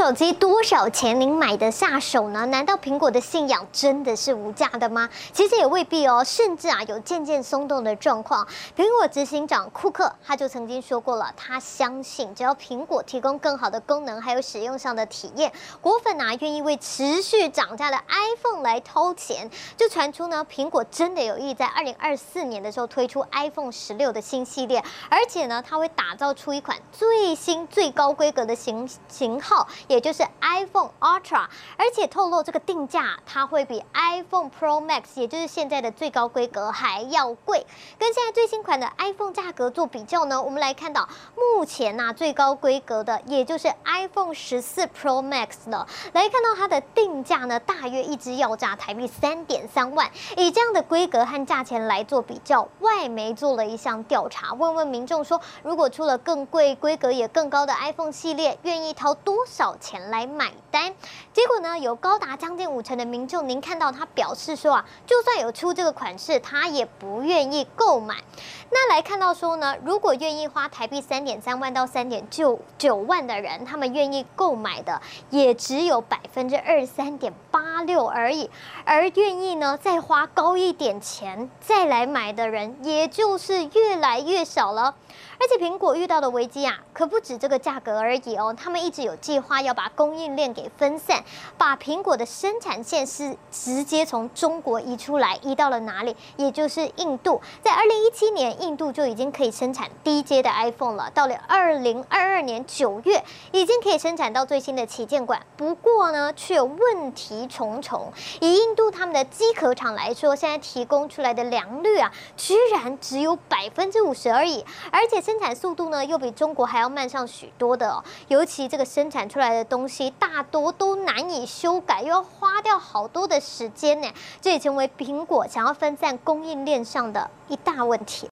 手机多少钱您买得下手呢？难道苹果的信仰真的是无价的吗？其实也未必哦，甚至啊有渐渐松动的状况。苹果执行长库克他就曾经说过了，他相信只要苹果提供更好的功能，还有使用上的体验，果粉啊愿意为持续涨价的 iPhone 来掏钱。就传出呢，苹果真的有意在二零二四年的时候推出 iPhone 十六的新系列，而且呢，它会打造出一款最新最高规格的型型号。也就是 iPhone Ultra，而且透露这个定价，它会比 iPhone Pro Max，也就是现在的最高规格还要贵。跟现在最新款的 iPhone 价格做比较呢，我们来看到目前呐、最高规格的，也就是 iPhone 十四 Pro Max 呢，来看到它的定价呢，大约一支要价台币三点三万。以这样的规格和价钱来做比较，外媒做了一项调查，问问民众说，如果出了更贵、规格也更高的 iPhone 系列，愿意掏？多少钱来买单？结果呢，有高达将近五成的民众，您看到他表示说啊，就算有出这个款式，他也不愿意购买。那来看到说呢，如果愿意花台币三点三万到三点九九万的人，他们愿意购买的也只有百分之二十三点八六而已，而愿意呢再花高一点钱再来买的人，也就是越来越少了。而且苹果遇到的危机啊，可不止这个价格而已哦。他们一直有计划要把供应链给分散，把苹果的生产线是直接从中国移出来，移到了哪里？也就是印度。在二零一七年，印度就已经可以生产低阶的 iPhone 了。到了二零二二年九月，已经可以生产到最新的旗舰款。不过呢，却问题重重。以印度他们的机壳厂来说，现在提供出来的良率啊，居然只有百分之五十而已，而且。生产速度呢，又比中国还要慢上许多的哦。尤其这个生产出来的东西大多都难以修改，又要花掉好多的时间呢。这也成为苹果想要分散供应链上的一大问题。